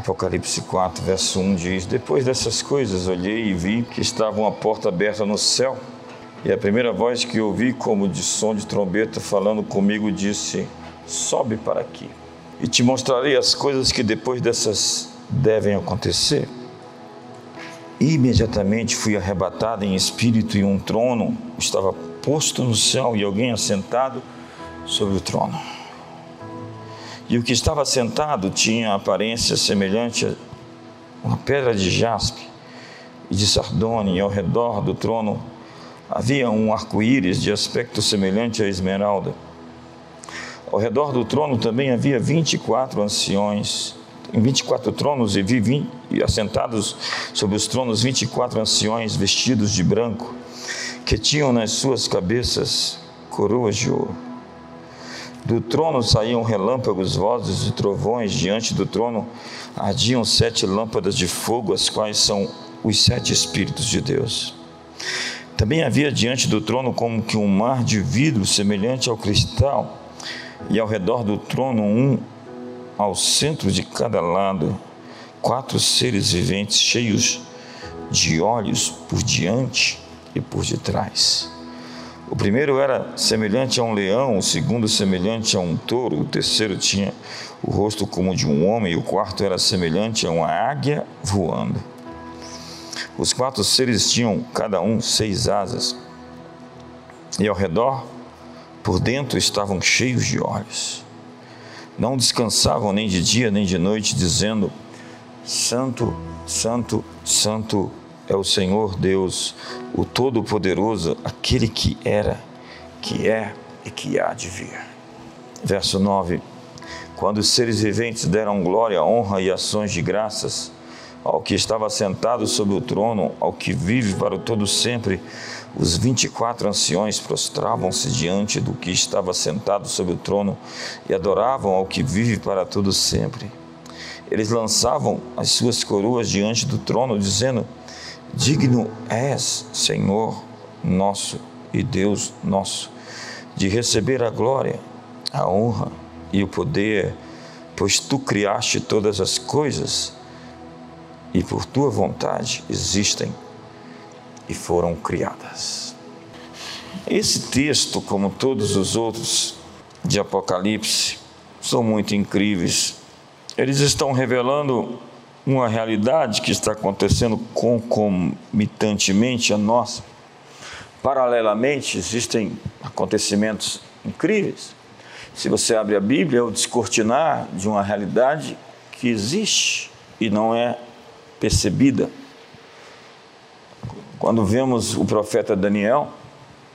Apocalipse 4, verso 1 diz: Depois dessas coisas olhei e vi que estava uma porta aberta no céu, e a primeira voz que ouvi, como de som de trombeta, falando comigo, disse: Sobe para aqui, e te mostrarei as coisas que depois dessas devem acontecer. Imediatamente fui arrebatado em espírito, e um trono estava posto no céu, e alguém assentado sobre o trono. E o que estava sentado tinha aparência semelhante a uma pedra de jaspe e de sardônia, e ao redor do trono havia um arco-íris de aspecto semelhante à esmeralda. Ao redor do trono também havia 24 anciões, em 24 tronos, e vi 20, e assentados sobre os tronos 24 anciões vestidos de branco, que tinham nas suas cabeças coroas de ouro. Do trono saíam relâmpagos, vozes e trovões, diante do trono ardiam sete lâmpadas de fogo, as quais são os sete Espíritos de Deus. Também havia diante do trono como que um mar de vidro semelhante ao cristal, e ao redor do trono um ao centro de cada lado, quatro seres viventes cheios de olhos por diante e por detrás. O primeiro era semelhante a um leão, o segundo semelhante a um touro, o terceiro tinha o rosto como de um homem, e o quarto era semelhante a uma águia voando. Os quatro seres tinham cada um seis asas, e ao redor, por dentro, estavam cheios de olhos. Não descansavam nem de dia nem de noite, dizendo: Santo, Santo, Santo é o Senhor Deus, o Todo-Poderoso, aquele que era, que é e que há de vir. Verso 9: Quando os seres viventes deram glória, honra e ações de graças ao que estava sentado sobre o trono, ao que vive para o todo sempre, os vinte e quatro anciões prostravam-se diante do que estava sentado sobre o trono e adoravam ao que vive para todo sempre. Eles lançavam as suas coroas diante do trono, dizendo: Digno és, Senhor nosso e Deus nosso, de receber a glória, a honra e o poder, pois tu criaste todas as coisas e por tua vontade existem e foram criadas. Esse texto, como todos os outros de Apocalipse, são muito incríveis. Eles estão revelando uma realidade que está acontecendo concomitantemente a nossa. Paralelamente, existem acontecimentos incríveis. Se você abre a Bíblia, é o descortinar de uma realidade que existe e não é percebida. Quando vemos o profeta Daniel,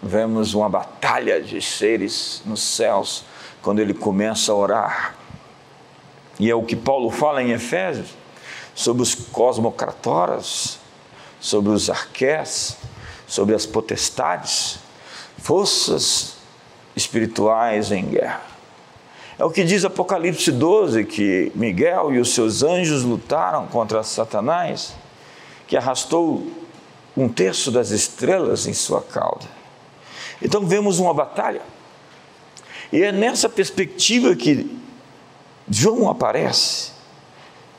vemos uma batalha de seres nos céus, quando ele começa a orar. E é o que Paulo fala em Efésios sobre os cosmocratoras, sobre os arqués, sobre as potestades, forças espirituais em guerra. É o que diz Apocalipse 12, que Miguel e os seus anjos lutaram contra Satanás, que arrastou um terço das estrelas em sua cauda. Então vemos uma batalha. E é nessa perspectiva que João aparece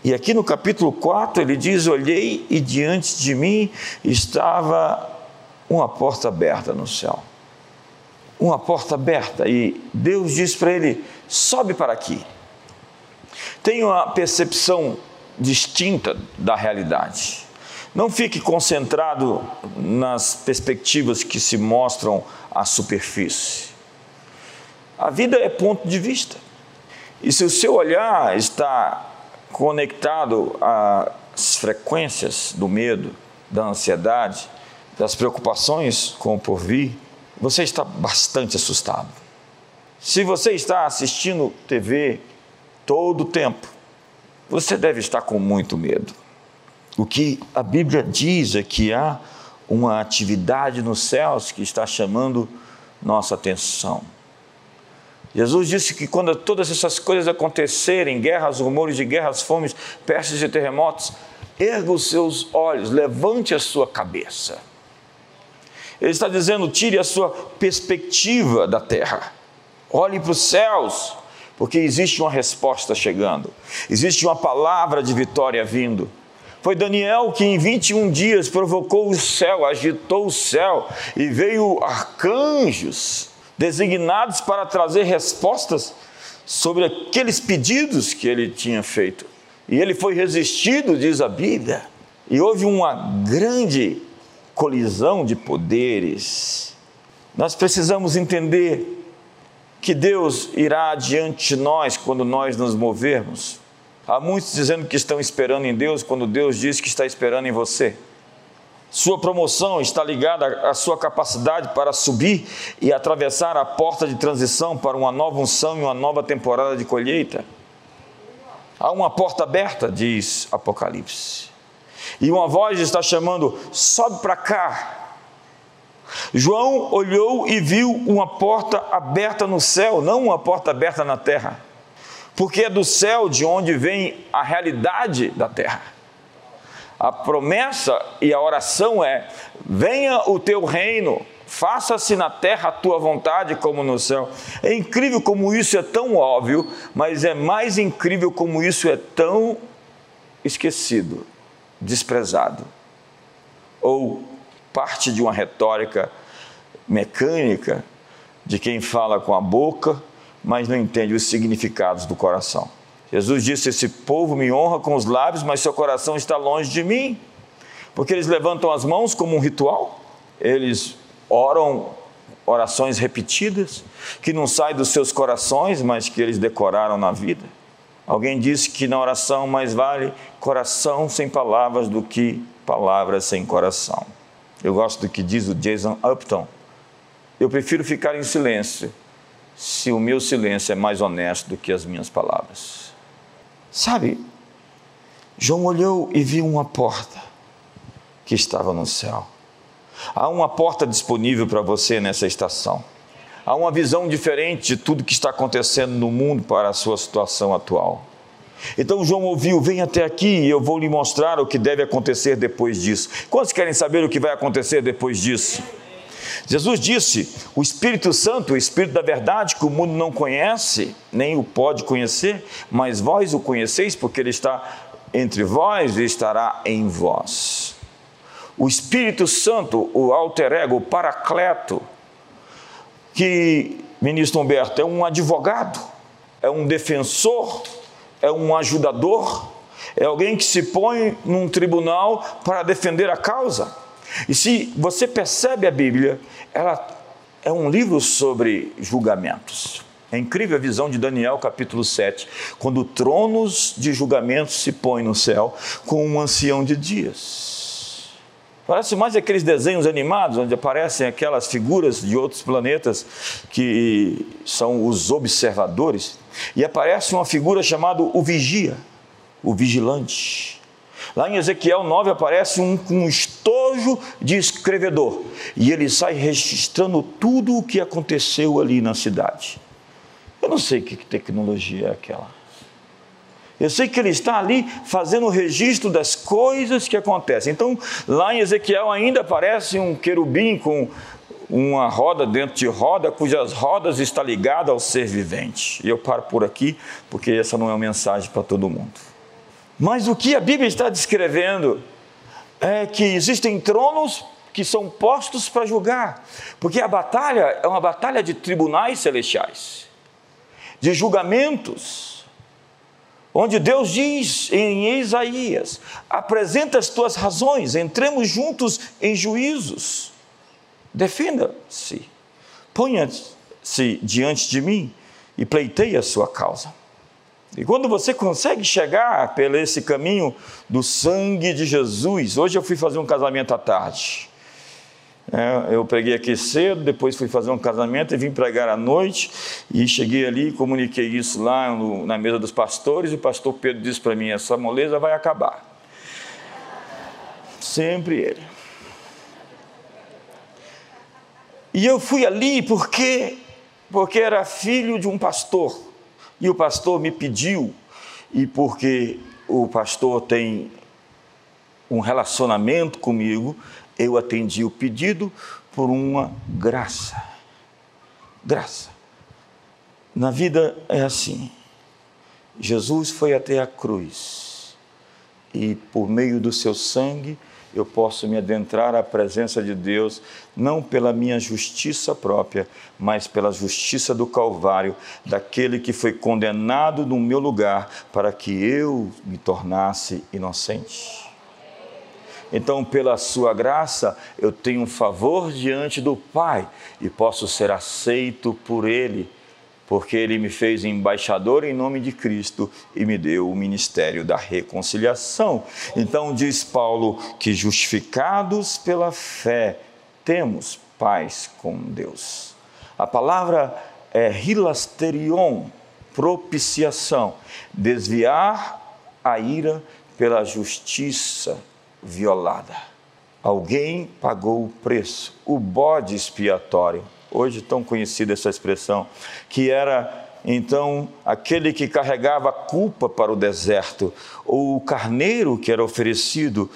e aqui no capítulo 4 ele diz: Olhei e diante de mim estava uma porta aberta no céu. Uma porta aberta, e Deus diz para ele: sobe para aqui. Tenha uma percepção distinta da realidade. Não fique concentrado nas perspectivas que se mostram à superfície. A vida é ponto de vista. E se o seu olhar está conectado às frequências do medo, da ansiedade, das preocupações com o porvir, você está bastante assustado. Se você está assistindo TV todo o tempo, você deve estar com muito medo. O que a Bíblia diz é que há uma atividade nos céus que está chamando nossa atenção. Jesus disse que quando todas essas coisas acontecerem, guerras, rumores de guerras, fomes, pestes e terremotos, erga os seus olhos, levante a sua cabeça. Ele está dizendo: tire a sua perspectiva da terra, olhe para os céus, porque existe uma resposta chegando, existe uma palavra de vitória vindo. Foi Daniel que em 21 dias provocou o céu, agitou o céu e veio arcanjos designados para trazer respostas sobre aqueles pedidos que ele tinha feito. E ele foi resistido, diz a Bíblia, e houve uma grande colisão de poderes. Nós precisamos entender que Deus irá adiante de nós quando nós nos movermos. Há muitos dizendo que estão esperando em Deus quando Deus diz que está esperando em você. Sua promoção está ligada à sua capacidade para subir e atravessar a porta de transição para uma nova unção e uma nova temporada de colheita. Há uma porta aberta, diz Apocalipse. E uma voz está chamando: sobe para cá. João olhou e viu uma porta aberta no céu, não uma porta aberta na terra, porque é do céu de onde vem a realidade da terra. A promessa e a oração é: venha o teu reino, faça-se na terra a tua vontade como no céu. É incrível como isso é tão óbvio, mas é mais incrível como isso é tão esquecido, desprezado, ou parte de uma retórica mecânica de quem fala com a boca, mas não entende os significados do coração. Jesus disse: Esse povo me honra com os lábios, mas seu coração está longe de mim, porque eles levantam as mãos como um ritual, eles oram orações repetidas, que não saem dos seus corações, mas que eles decoraram na vida. Alguém disse que na oração mais vale coração sem palavras do que palavras sem coração. Eu gosto do que diz o Jason Upton. Eu prefiro ficar em silêncio se o meu silêncio é mais honesto do que as minhas palavras. Sabe, João olhou e viu uma porta que estava no céu. Há uma porta disponível para você nessa estação. Há uma visão diferente de tudo que está acontecendo no mundo para a sua situação atual. Então João ouviu: Vem até aqui e eu vou lhe mostrar o que deve acontecer depois disso. Quantos querem saber o que vai acontecer depois disso? Jesus disse: O Espírito Santo, o Espírito da verdade, que o mundo não conhece, nem o pode conhecer, mas vós o conheceis, porque ele está entre vós e estará em vós. O Espírito Santo, o alter ego, o paracleto, que, ministro Humberto, é um advogado, é um defensor, é um ajudador, é alguém que se põe num tribunal para defender a causa. E se você percebe a Bíblia, ela é um livro sobre julgamentos. É incrível a visão de Daniel, capítulo 7, quando tronos de julgamento se põem no céu com um ancião de dias. Parece mais aqueles desenhos animados onde aparecem aquelas figuras de outros planetas que são os observadores, e aparece uma figura chamada o vigia, o vigilante. Lá em Ezequiel 9 aparece um, um estojo de escrevedor e ele sai registrando tudo o que aconteceu ali na cidade. Eu não sei que tecnologia é aquela. Eu sei que ele está ali fazendo o registro das coisas que acontecem. Então, lá em Ezequiel ainda aparece um querubim com uma roda dentro de roda, cujas rodas está ligada ao ser vivente. E eu paro por aqui, porque essa não é uma mensagem para todo mundo. Mas o que a Bíblia está descrevendo é que existem tronos que são postos para julgar, porque a batalha é uma batalha de tribunais celestiais, de julgamentos, onde Deus diz em Isaías: apresenta as tuas razões, entremos juntos em juízos, defenda-se, ponha-se diante de mim e pleiteie a sua causa. E quando você consegue chegar pelo esse caminho do sangue de Jesus, hoje eu fui fazer um casamento à tarde. É, eu preguei aqui cedo, depois fui fazer um casamento e vim pregar à noite. E cheguei ali, comuniquei isso lá no, na mesa dos pastores. E o pastor Pedro disse para mim: essa moleza vai acabar. Sempre ele. E eu fui ali porque, porque era filho de um pastor. E o pastor me pediu, e porque o pastor tem um relacionamento comigo, eu atendi o pedido por uma graça. Graça. Na vida é assim. Jesus foi até a cruz e, por meio do seu sangue, eu posso me adentrar à presença de Deus, não pela minha justiça própria, mas pela justiça do Calvário, daquele que foi condenado no meu lugar para que eu me tornasse inocente. Então, pela sua graça, eu tenho um favor diante do Pai e posso ser aceito por Ele porque ele me fez embaixador em nome de Cristo e me deu o ministério da reconciliação. Então diz Paulo que justificados pela fé temos paz com Deus. A palavra é hilasterion, propiciação, desviar a ira pela justiça violada. Alguém pagou o preço, o bode expiatório hoje tão conhecida essa expressão, que era então aquele que carregava a culpa para o deserto, ou o carneiro que era oferecido,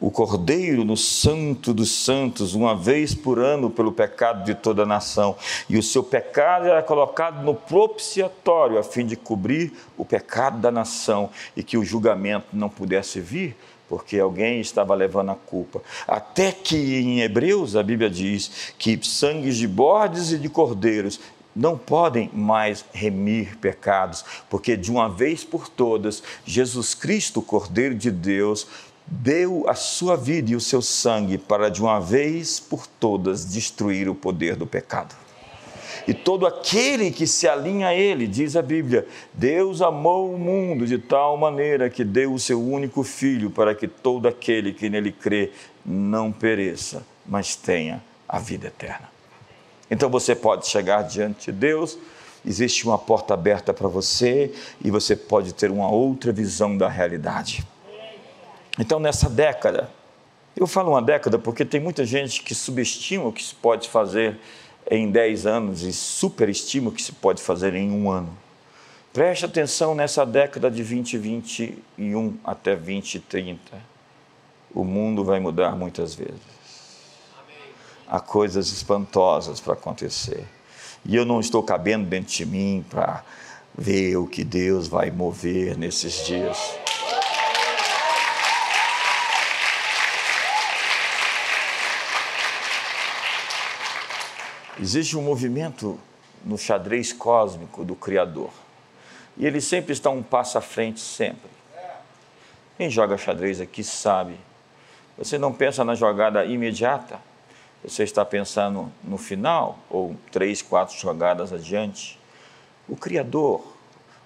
o cordeiro no Santo dos Santos, uma vez por ano pelo pecado de toda a nação. E o seu pecado era colocado no propiciatório, a fim de cobrir o pecado da nação e que o julgamento não pudesse vir porque alguém estava levando a culpa. Até que em Hebreus a Bíblia diz que sangues de bordes e de cordeiros não podem mais remir pecados, porque de uma vez por todas, Jesus Cristo, Cordeiro de Deus, deu a sua vida e o seu sangue para de uma vez por todas destruir o poder do pecado. E todo aquele que se alinha a Ele, diz a Bíblia, Deus amou o mundo de tal maneira que deu o seu único filho para que todo aquele que nele crê não pereça, mas tenha a vida eterna. Então você pode chegar diante de Deus, existe uma porta aberta para você e você pode ter uma outra visão da realidade. Então, nessa década, eu falo uma década porque tem muita gente que subestima o que se pode fazer em 10 anos e superestima o que se pode fazer em um ano. Preste atenção nessa década de 2021 até 2030. O mundo vai mudar muitas vezes. Há coisas espantosas para acontecer. E eu não estou cabendo dentro de mim para ver o que Deus vai mover nesses dias. Existe um movimento no xadrez cósmico do Criador. E ele sempre está um passo à frente, sempre. Quem joga xadrez aqui sabe. Você não pensa na jogada imediata, você está pensando no final, ou três, quatro jogadas adiante. O Criador,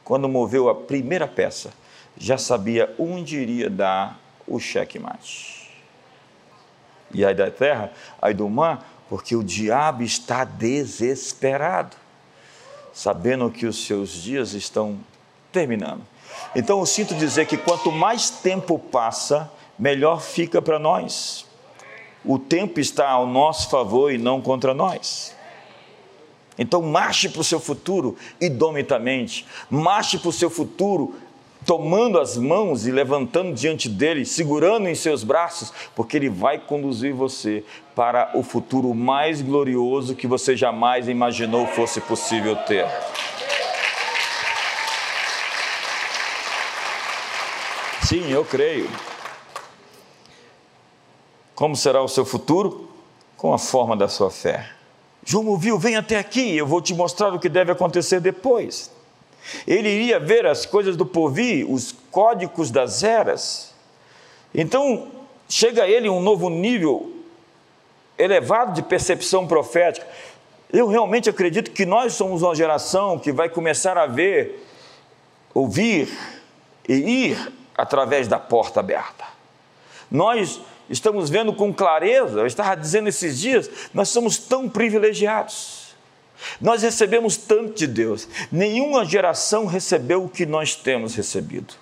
quando moveu a primeira peça, já sabia onde iria dar o checkmate. E aí da terra, aí do mar, porque o diabo está desesperado, sabendo que os seus dias estão terminando. Então eu sinto dizer que quanto mais tempo passa, melhor fica para nós. O tempo está ao nosso favor e não contra nós. Então marche para o seu futuro idomitamente, marche para o seu futuro tomando as mãos e levantando diante dele, segurando em seus braços, porque ele vai conduzir você para o futuro mais glorioso que você jamais imaginou fosse possível ter. Sim, eu creio. Como será o seu futuro? Com a forma da sua fé. João ouviu, vem até aqui, eu vou te mostrar o que deve acontecer depois. Ele iria ver as coisas do porvir, os códigos das eras. Então, chega a ele um novo nível elevado de percepção profética. Eu realmente acredito que nós somos uma geração que vai começar a ver, ouvir e ir através da porta aberta. Nós estamos vendo com clareza, eu estava dizendo esses dias, nós somos tão privilegiados nós recebemos tanto de Deus, nenhuma geração recebeu o que nós temos recebido.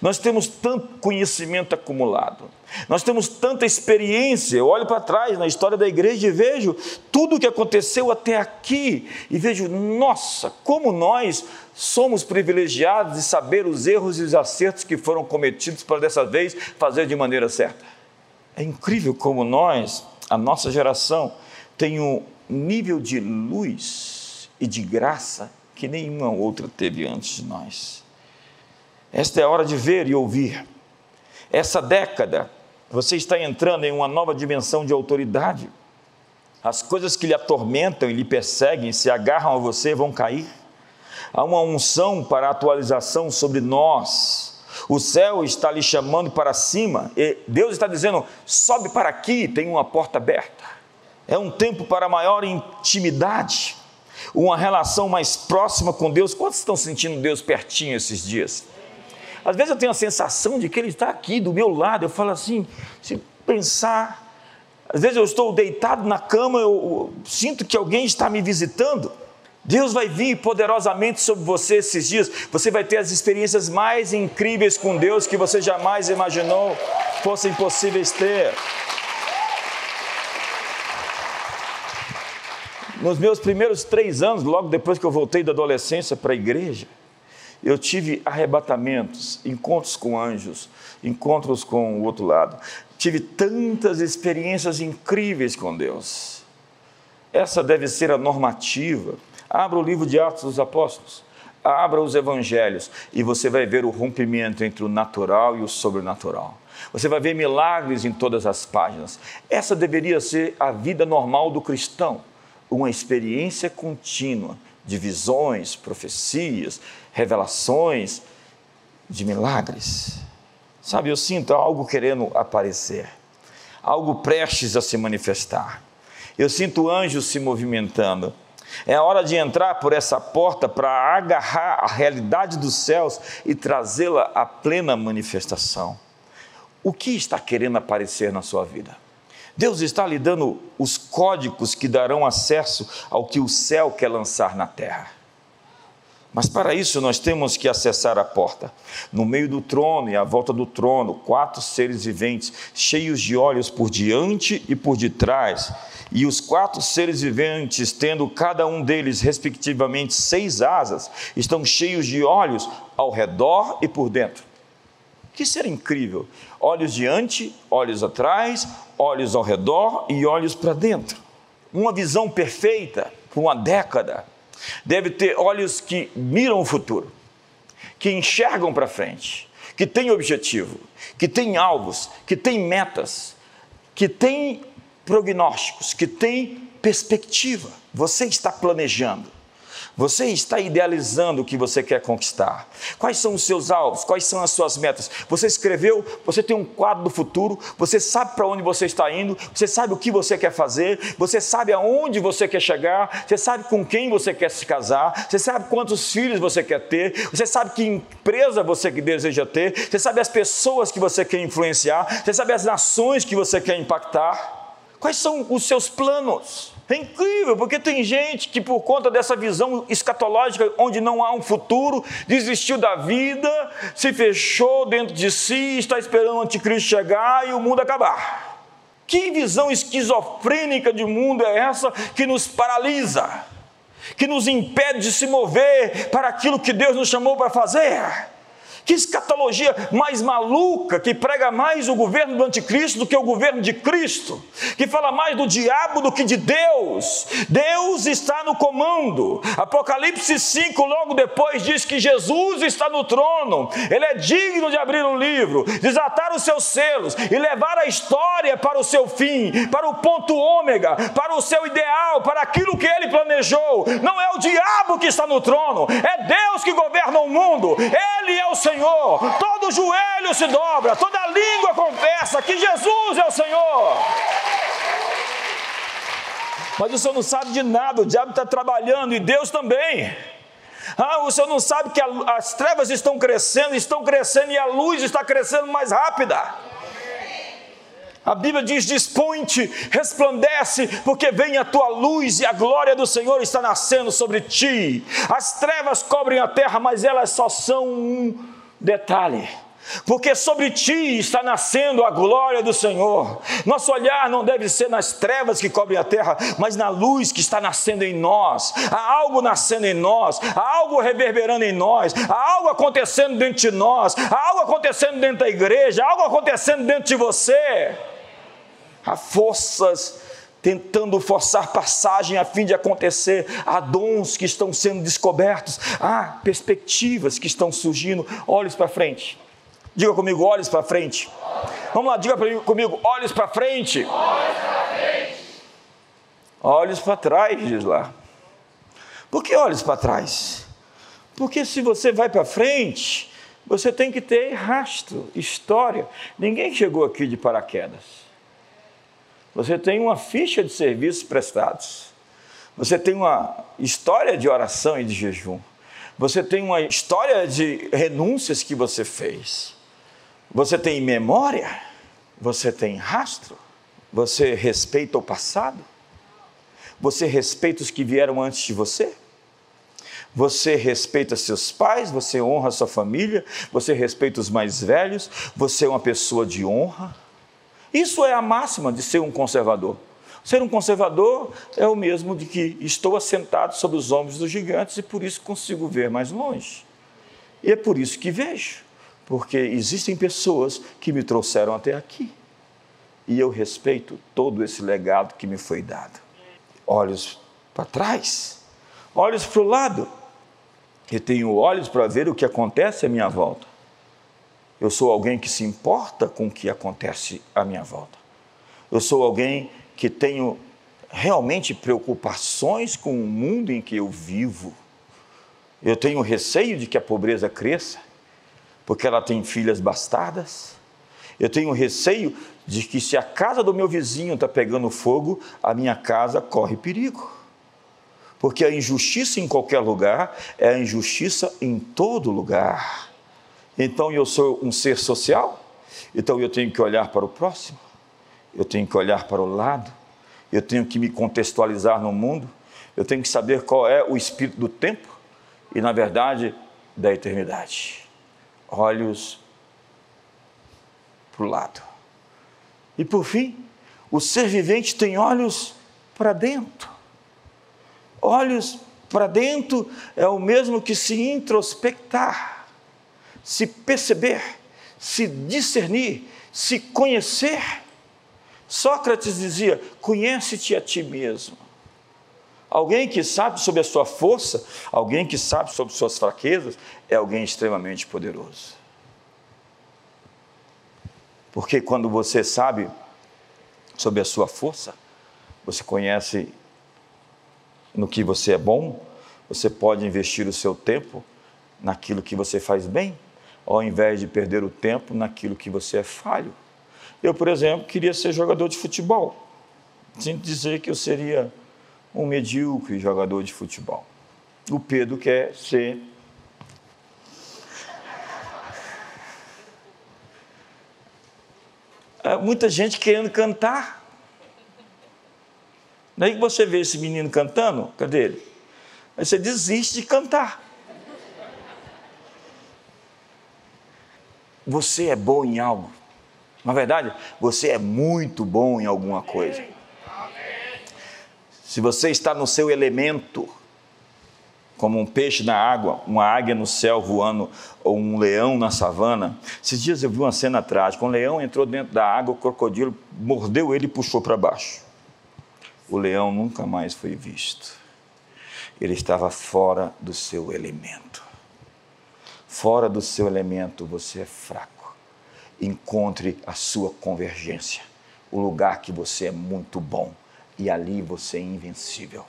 Nós temos tanto conhecimento acumulado, nós temos tanta experiência. Eu olho para trás na história da igreja e vejo tudo o que aconteceu até aqui e vejo, nossa, como nós somos privilegiados de saber os erros e os acertos que foram cometidos para dessa vez fazer de maneira certa. É incrível como nós, a nossa geração, tem um, nível de luz e de graça que nenhuma outra teve antes de nós. Esta é a hora de ver e ouvir. Essa década, você está entrando em uma nova dimensão de autoridade. As coisas que lhe atormentam e lhe perseguem, se agarram a você, vão cair. Há uma unção para atualização sobre nós. O céu está lhe chamando para cima. E Deus está dizendo: sobe para aqui, tem uma porta aberta. É um tempo para maior intimidade, uma relação mais próxima com Deus. Quantos estão sentindo Deus pertinho esses dias? Às vezes eu tenho a sensação de que Ele está aqui do meu lado. Eu falo assim, se pensar. Às vezes eu estou deitado na cama, eu, sinto que alguém está me visitando. Deus vai vir poderosamente sobre você esses dias. Você vai ter as experiências mais incríveis com Deus que você jamais imaginou fossem possíveis ter. Nos meus primeiros três anos, logo depois que eu voltei da adolescência para a igreja, eu tive arrebatamentos, encontros com anjos, encontros com o outro lado. Tive tantas experiências incríveis com Deus. Essa deve ser a normativa. Abra o livro de Atos dos Apóstolos, abra os evangelhos e você vai ver o rompimento entre o natural e o sobrenatural. Você vai ver milagres em todas as páginas. Essa deveria ser a vida normal do cristão, uma experiência contínua de visões, profecias, revelações, de milagres. Sabe, eu sinto algo querendo aparecer, algo prestes a se manifestar. Eu sinto anjos se movimentando. É hora de entrar por essa porta para agarrar a realidade dos céus e trazê-la à plena manifestação. O que está querendo aparecer na sua vida? Deus está lhe dando os códigos que darão acesso ao que o céu quer lançar na terra. Mas para isso nós temos que acessar a porta. No meio do trono e à volta do trono, quatro seres viventes, cheios de olhos por diante e por detrás. E os quatro seres viventes, tendo cada um deles, respectivamente, seis asas, estão cheios de olhos ao redor e por dentro. Que ser incrível! Olhos diante, olhos atrás, olhos ao redor e olhos para dentro. Uma visão perfeita por uma década Deve ter olhos que miram o futuro, que enxergam para frente, que têm objetivo, que têm alvos, que têm metas, que têm prognósticos, que têm perspectiva. Você está planejando. Você está idealizando o que você quer conquistar. Quais são os seus alvos? Quais são as suas metas? Você escreveu, você tem um quadro do futuro, você sabe para onde você está indo, você sabe o que você quer fazer, você sabe aonde você quer chegar, você sabe com quem você quer se casar, você sabe quantos filhos você quer ter, você sabe que empresa você deseja ter, você sabe as pessoas que você quer influenciar, você sabe as nações que você quer impactar. Quais são os seus planos? É incrível, porque tem gente que, por conta dessa visão escatológica, onde não há um futuro, desistiu da vida, se fechou dentro de si, está esperando o anticristo chegar e o mundo acabar. Que visão esquizofrênica de mundo é essa que nos paralisa, que nos impede de se mover para aquilo que Deus nos chamou para fazer? Que escatologia mais maluca, que prega mais o governo do anticristo do que o governo de Cristo, que fala mais do diabo do que de Deus. Deus está no comando. Apocalipse 5, logo depois, diz que Jesus está no trono, ele é digno de abrir um livro, desatar os seus selos e levar a história para o seu fim, para o ponto ômega, para o seu ideal, para aquilo que ele planejou. Não é o diabo que está no trono, é Deus que governa o mundo, ele é o Senhor Senhor. Todo joelho se dobra, toda língua confessa que Jesus é o Senhor. Mas o senhor não sabe de nada, o diabo está trabalhando e Deus também. Ah, o senhor não sabe que as trevas estão crescendo, estão crescendo e a luz está crescendo mais rápida. A Bíblia diz: dispõe-te, resplandece, porque vem a tua luz e a glória do Senhor está nascendo sobre ti. As trevas cobrem a terra, mas elas só são um Detalhe, porque sobre ti está nascendo a glória do Senhor. Nosso olhar não deve ser nas trevas que cobrem a terra, mas na luz que está nascendo em nós. Há algo nascendo em nós, há algo reverberando em nós, há algo acontecendo dentro de nós, há algo acontecendo dentro da igreja, há algo acontecendo dentro de você. Há forças tentando forçar passagem a fim de acontecer. Há dons que estão sendo descobertos, há perspectivas que estão surgindo. Olhos para frente. Diga comigo, olhos para frente. Vamos lá, diga comigo, olhos para frente. Olhos para trás, diz lá. Por que olhos para trás? Porque se você vai para frente, você tem que ter rastro, história. Ninguém chegou aqui de paraquedas. Você tem uma ficha de serviços prestados. Você tem uma história de oração e de jejum. Você tem uma história de renúncias que você fez. Você tem memória. Você tem rastro. Você respeita o passado. Você respeita os que vieram antes de você você respeita seus pais, você honra sua família, você respeita os mais velhos, você é uma pessoa de honra. Isso é a máxima de ser um conservador. Ser um conservador é o mesmo de que estou assentado sobre os ombros dos gigantes e por isso consigo ver mais longe. E é por isso que vejo, porque existem pessoas que me trouxeram até aqui. E eu respeito todo esse legado que me foi dado. Olhos para trás, olhos para o lado, eu tenho olhos para ver o que acontece à minha volta. Eu sou alguém que se importa com o que acontece à minha volta. Eu sou alguém que tenho realmente preocupações com o mundo em que eu vivo. Eu tenho receio de que a pobreza cresça, porque ela tem filhas bastardas. Eu tenho receio de que se a casa do meu vizinho está pegando fogo, a minha casa corre perigo. Porque a injustiça em qualquer lugar é a injustiça em todo lugar. Então eu sou um ser social, então eu tenho que olhar para o próximo, eu tenho que olhar para o lado, eu tenho que me contextualizar no mundo, eu tenho que saber qual é o espírito do tempo e, na verdade, da eternidade. Olhos para o lado. E por fim, o ser vivente tem olhos para dentro. Olhos para dentro é o mesmo que se introspectar, se perceber, se discernir, se conhecer. Sócrates dizia: conhece-te a ti mesmo. Alguém que sabe sobre a sua força, alguém que sabe sobre suas fraquezas, é alguém extremamente poderoso. Porque quando você sabe sobre a sua força, você conhece no que você é bom, você pode investir o seu tempo naquilo que você faz bem, ao invés de perder o tempo naquilo que você é falho. Eu, por exemplo, queria ser jogador de futebol. Sinto dizer que eu seria um medíocre jogador de futebol. O Pedro quer ser muita gente querendo cantar. Daí que você vê esse menino cantando, cadê ele? Aí você desiste de cantar. Você é bom em algo. Na verdade, você é muito bom em alguma coisa. Se você está no seu elemento, como um peixe na água, uma águia no céu voando, ou um leão na savana. Esses dias eu vi uma cena trágica: um leão entrou dentro da água, o crocodilo mordeu ele e puxou para baixo o leão nunca mais foi visto. Ele estava fora do seu elemento. Fora do seu elemento, você é fraco. Encontre a sua convergência, o lugar que você é muito bom, e ali você é invencível.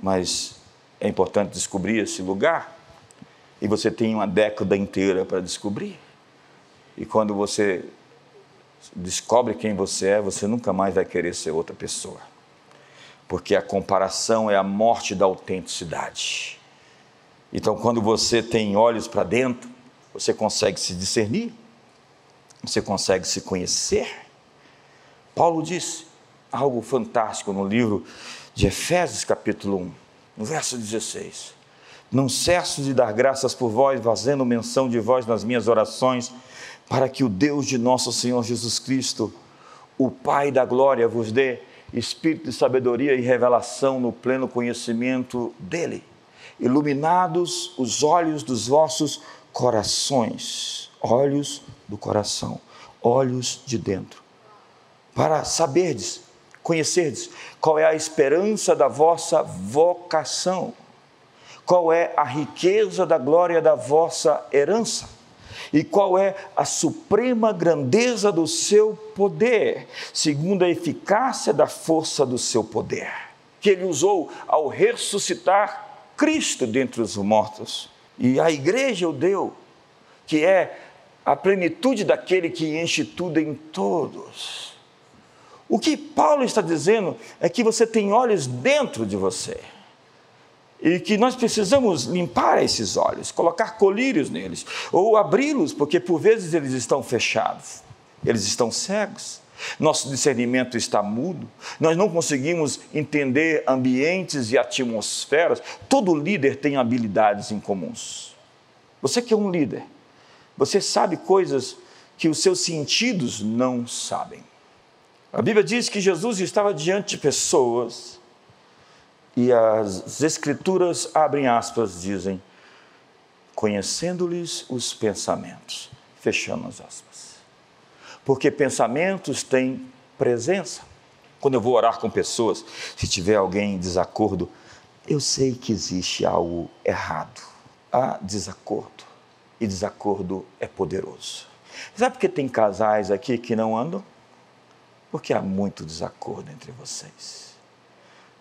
Mas é importante descobrir esse lugar, e você tem uma década inteira para descobrir. E quando você descobre quem você é, você nunca mais vai querer ser outra pessoa. Porque a comparação é a morte da autenticidade. Então, quando você tem olhos para dentro, você consegue se discernir, você consegue se conhecer. Paulo disse algo fantástico no livro de Efésios, capítulo 1, no verso 16. Não cesso de dar graças por vós, fazendo menção de vós nas minhas orações para que o Deus de nosso Senhor Jesus Cristo, o Pai da glória, vos dê espírito de sabedoria e revelação no pleno conhecimento dele, iluminados os olhos dos vossos corações, olhos do coração, olhos de dentro, para saberdes, conhecerdes qual é a esperança da vossa vocação, qual é a riqueza da glória da vossa herança e qual é a suprema grandeza do seu poder, segundo a eficácia da força do seu poder, que ele usou ao ressuscitar Cristo dentre os mortos. E a igreja o deu, que é a plenitude daquele que enche tudo em todos. O que Paulo está dizendo é que você tem olhos dentro de você e que nós precisamos limpar esses olhos, colocar colírios neles, ou abri-los, porque por vezes eles estão fechados, eles estão cegos. Nosso discernimento está mudo, nós não conseguimos entender ambientes e atmosferas. Todo líder tem habilidades em comuns. Você que é um líder, você sabe coisas que os seus sentidos não sabem. A Bíblia diz que Jesus estava diante de pessoas e as Escrituras abrem aspas, dizem, conhecendo-lhes os pensamentos. Fechando as aspas. Porque pensamentos têm presença. Quando eu vou orar com pessoas, se tiver alguém em desacordo, eu sei que existe algo errado. Há desacordo. E desacordo é poderoso. Sabe por que tem casais aqui que não andam? Porque há muito desacordo entre vocês.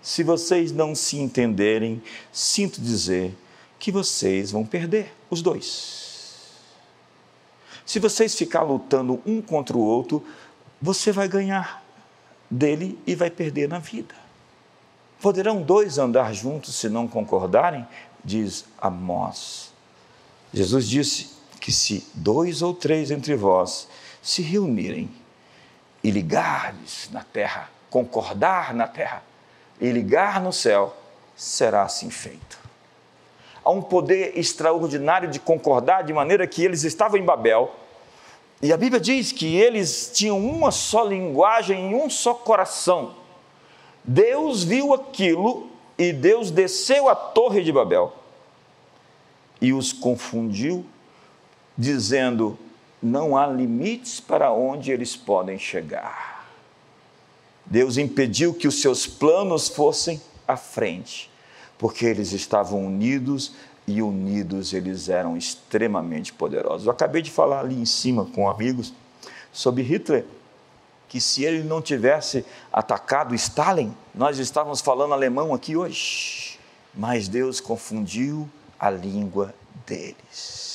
Se vocês não se entenderem, sinto dizer que vocês vão perder, os dois. Se vocês ficar lutando um contra o outro, você vai ganhar dele e vai perder na vida. Poderão dois andar juntos se não concordarem? Diz Amós. Jesus disse que se dois ou três entre vós se reunirem e ligardes na terra, concordar na terra, e ligar no céu, será assim feito. Há um poder extraordinário de concordar, de maneira que eles estavam em Babel, e a Bíblia diz que eles tinham uma só linguagem e um só coração. Deus viu aquilo e Deus desceu a torre de Babel e os confundiu, dizendo: não há limites para onde eles podem chegar. Deus impediu que os seus planos fossem à frente, porque eles estavam unidos e unidos eles eram extremamente poderosos. Eu acabei de falar ali em cima com amigos sobre Hitler, que se ele não tivesse atacado Stalin, nós estávamos falando alemão aqui hoje. Mas Deus confundiu a língua deles.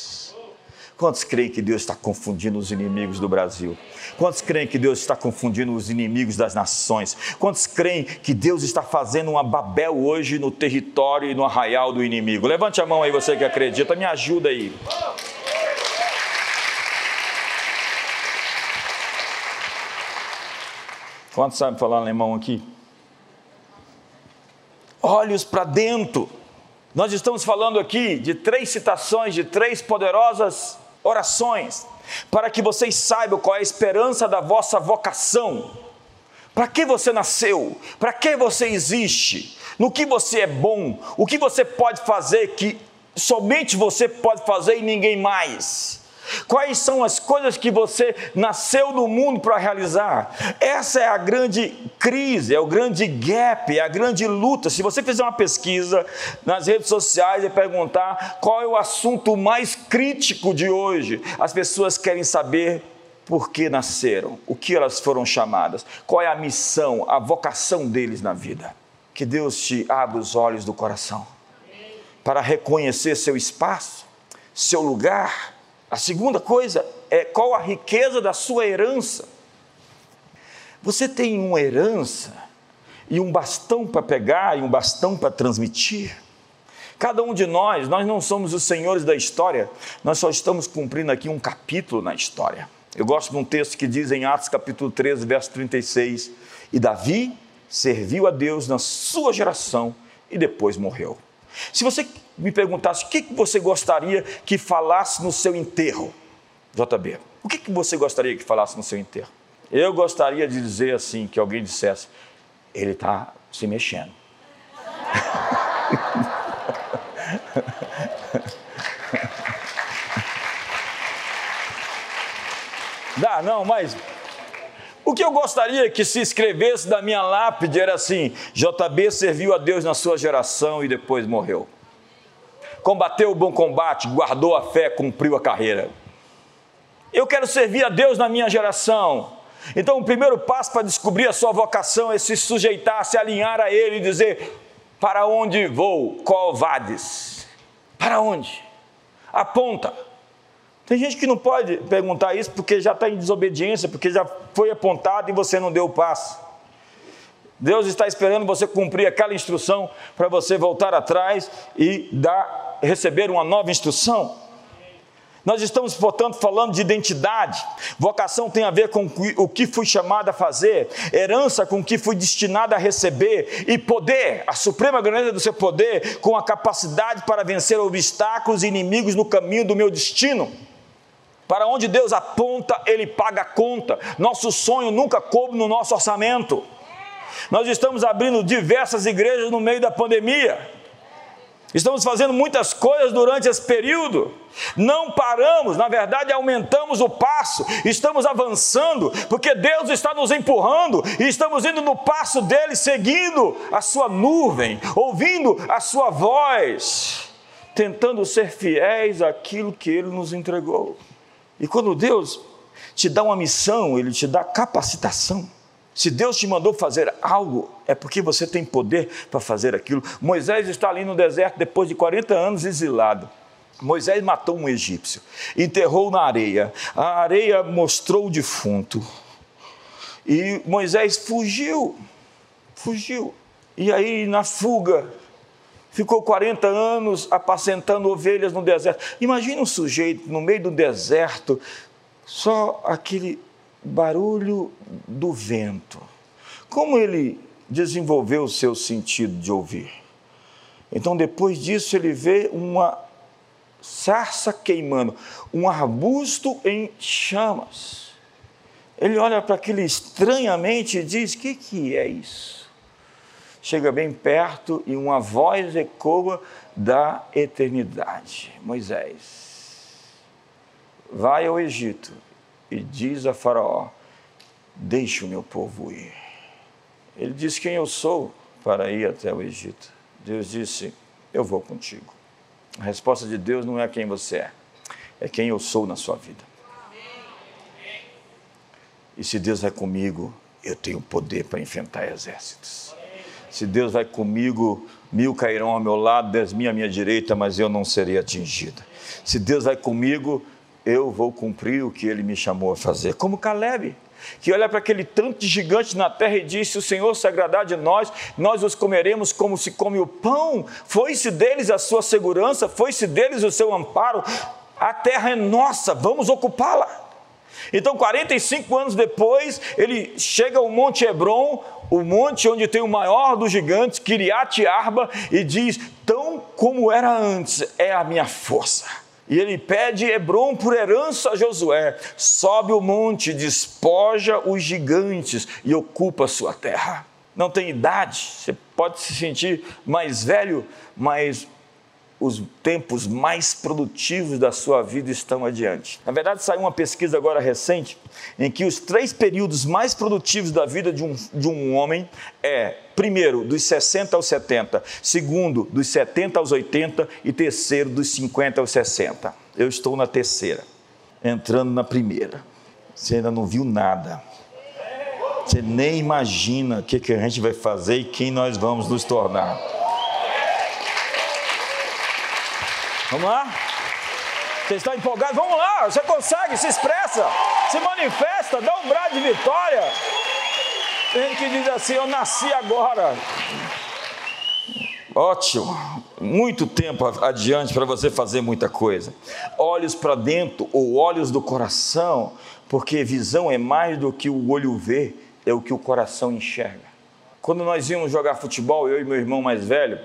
Quantos creem que Deus está confundindo os inimigos do Brasil? Quantos creem que Deus está confundindo os inimigos das nações? Quantos creem que Deus está fazendo uma Babel hoje no território e no arraial do inimigo? Levante a mão aí, você que acredita, me ajuda aí. Quantos sabem falar alemão aqui? Olhos para dentro. Nós estamos falando aqui de três citações de três poderosas orações, para que vocês saibam qual é a esperança da vossa vocação. Para que você nasceu? Para que você existe? No que você é bom? O que você pode fazer que somente você pode fazer e ninguém mais? Quais são as coisas que você nasceu no mundo para realizar? Essa é a grande crise, é o grande gap, é a grande luta. Se você fizer uma pesquisa nas redes sociais e perguntar qual é o assunto mais crítico de hoje, as pessoas querem saber por que nasceram, o que elas foram chamadas, qual é a missão, a vocação deles na vida. Que Deus te abra os olhos do coração para reconhecer seu espaço, seu lugar a segunda coisa é qual a riqueza da sua herança. Você tem uma herança e um bastão para pegar e um bastão para transmitir. Cada um de nós, nós não somos os senhores da história, nós só estamos cumprindo aqui um capítulo na história. Eu gosto de um texto que diz em Atos capítulo 13, verso 36, e Davi serviu a Deus na sua geração e depois morreu. Se você me perguntasse o que você gostaria que falasse no seu enterro, JB, o que você gostaria que falasse no seu enterro? Eu gostaria de dizer assim, que alguém dissesse, ele está se mexendo. Dá, não, mas O que eu gostaria que se escrevesse da minha lápide era assim: JB serviu a Deus na sua geração e depois morreu. Combateu o bom combate, guardou a fé, cumpriu a carreira. Eu quero servir a Deus na minha geração. Então, o primeiro passo para descobrir a sua vocação é se sujeitar, se alinhar a Ele e dizer: Para onde vou? Qual vades? Para onde? Aponta. Tem gente que não pode perguntar isso porque já está em desobediência, porque já foi apontado e você não deu o passo. Deus está esperando você cumprir aquela instrução para você voltar atrás e dar, receber uma nova instrução. Nós estamos, portanto, falando de identidade. Vocação tem a ver com o que fui chamado a fazer, herança com o que fui destinado a receber, e poder, a suprema grandeza do seu poder, com a capacidade para vencer obstáculos e inimigos no caminho do meu destino. Para onde Deus aponta, Ele paga a conta. Nosso sonho nunca coube no nosso orçamento. Nós estamos abrindo diversas igrejas no meio da pandemia. Estamos fazendo muitas coisas durante esse período. Não paramos, na verdade, aumentamos o passo, estamos avançando, porque Deus está nos empurrando e estamos indo no passo dele, seguindo a sua nuvem, ouvindo a sua voz, tentando ser fiéis àquilo que ele nos entregou. E quando Deus te dá uma missão, Ele te dá capacitação. Se Deus te mandou fazer algo, é porque você tem poder para fazer aquilo. Moisés está ali no deserto depois de 40 anos exilado. Moisés matou um egípcio, enterrou na areia, a areia mostrou o defunto. E Moisés fugiu, fugiu. E aí, na fuga, ficou 40 anos apacentando ovelhas no deserto. Imagina um sujeito no meio do deserto, só aquele barulho do vento. Como ele desenvolveu o seu sentido de ouvir? Então, depois disso, ele vê uma sarça queimando, um arbusto em chamas. Ele olha para aquilo estranhamente e diz: O que, que é isso? chega bem perto e uma voz ecoa da eternidade. Moisés, vai ao Egito e diz a Faraó: Deixe o meu povo ir. Ele diz quem eu sou para ir até o Egito. Deus disse: Eu vou contigo. A resposta de Deus não é quem você é, é quem eu sou na sua vida. E se Deus é comigo, eu tenho poder para enfrentar exércitos. Se Deus vai comigo, mil cairão ao meu lado, dez mil à minha direita, mas eu não serei atingida. Se Deus vai comigo, eu vou cumprir o que ele me chamou a fazer. Como Caleb, que olha para aquele tanto de gigantes na terra e disse: O Senhor se agradar de nós, nós os comeremos como se come o pão. Foi-se deles a sua segurança, foi-se deles o seu amparo. A terra é nossa, vamos ocupá-la. Então, 45 anos depois, ele chega ao Monte Hebron, o monte onde tem o maior dos gigantes, Kiriat Arba, e diz: Tão como era antes, é a minha força. E ele pede Hebron por herança a Josué: sobe o monte, despoja os gigantes e ocupa a sua terra. Não tem idade, você pode se sentir mais velho, mas os tempos mais produtivos da sua vida estão adiante. Na verdade, saiu uma pesquisa agora recente em que os três períodos mais produtivos da vida de um, de um homem é, primeiro, dos 60 aos 70, segundo, dos 70 aos 80 e terceiro, dos 50 aos 60. Eu estou na terceira, entrando na primeira. Você ainda não viu nada. Você nem imagina o que, que a gente vai fazer e quem nós vamos nos tornar. Vamos lá? Você está empolgado? Vamos lá, você consegue, se expressa, se manifesta, dá um brado de vitória. Tem gente que diz assim: Eu nasci agora. Ótimo, muito tempo adiante para você fazer muita coisa. Olhos para dentro ou olhos do coração, porque visão é mais do que o olho vê, é o que o coração enxerga. Quando nós íamos jogar futebol, eu e meu irmão mais velho,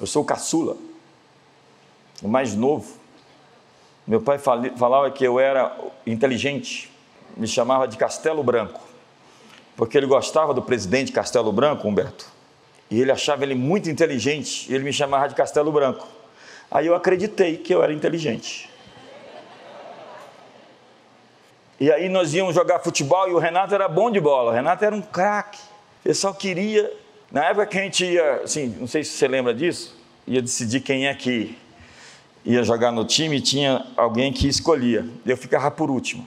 eu sou caçula o mais novo. Meu pai falava que eu era inteligente, me chamava de Castelo Branco, porque ele gostava do presidente Castelo Branco, Humberto, e ele achava ele muito inteligente, e ele me chamava de Castelo Branco. Aí eu acreditei que eu era inteligente. E aí nós íamos jogar futebol e o Renato era bom de bola. O Renato era um craque. Ele só queria. Na época que a gente ia, assim, não sei se você lembra disso, ia decidir quem é que ia jogar no time, tinha alguém que escolhia. Eu ficava por último.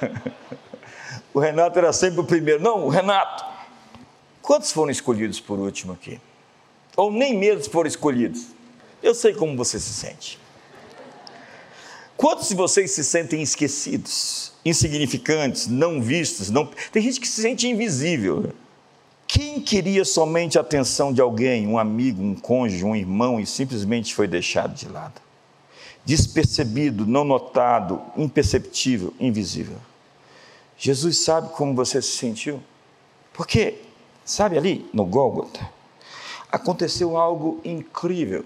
o Renato era sempre o primeiro. Não, o Renato. Quantos foram escolhidos por último aqui? Ou nem mesmo foram escolhidos? Eu sei como você se sente. Quantos de vocês se sentem esquecidos, insignificantes, não vistos? Não... Tem gente que se sente invisível. Quem queria somente a atenção de alguém, um amigo, um cônjuge, um irmão e simplesmente foi deixado de lado? Despercebido, não notado, imperceptível, invisível. Jesus sabe como você se sentiu? Porque, sabe ali no Gólgota, aconteceu algo incrível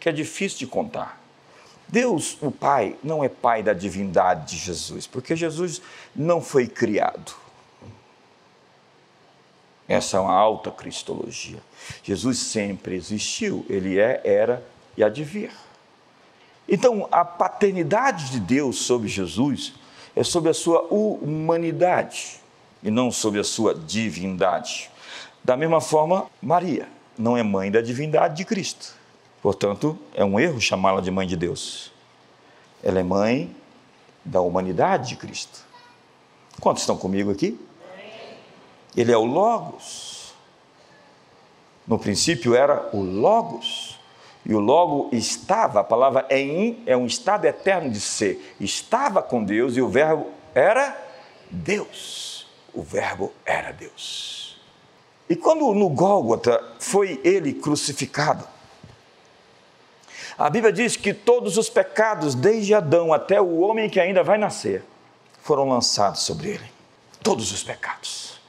que é difícil de contar. Deus, o Pai, não é Pai da divindade de Jesus, porque Jesus não foi criado. Essa é uma alta cristologia. Jesus sempre existiu, ele é, era e há de vir. Então, a paternidade de Deus sobre Jesus é sobre a sua humanidade e não sobre a sua divindade. Da mesma forma, Maria não é mãe da divindade de Cristo. Portanto, é um erro chamá-la de mãe de Deus. Ela é mãe da humanidade de Cristo. Quantos estão comigo aqui? Ele é o Logos. No princípio era o Logos. E o Logo estava, a palavra em é um estado eterno de ser. Estava com Deus e o Verbo era Deus. O Verbo era Deus. E quando no Gólgota foi ele crucificado, a Bíblia diz que todos os pecados, desde Adão até o homem que ainda vai nascer, foram lançados sobre ele. Todos os pecados.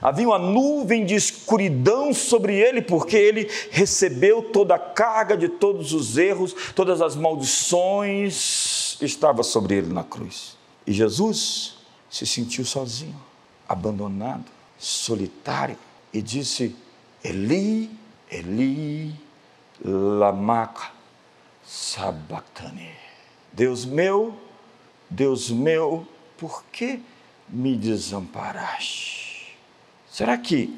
Havia uma nuvem de escuridão sobre ele, porque ele recebeu toda a carga de todos os erros, todas as maldições, estava sobre ele na cruz. E Jesus se sentiu sozinho, abandonado, solitário, e disse: Eli, Eli, lama Sabatani. Deus meu, Deus meu, por que me desamparaste? Será que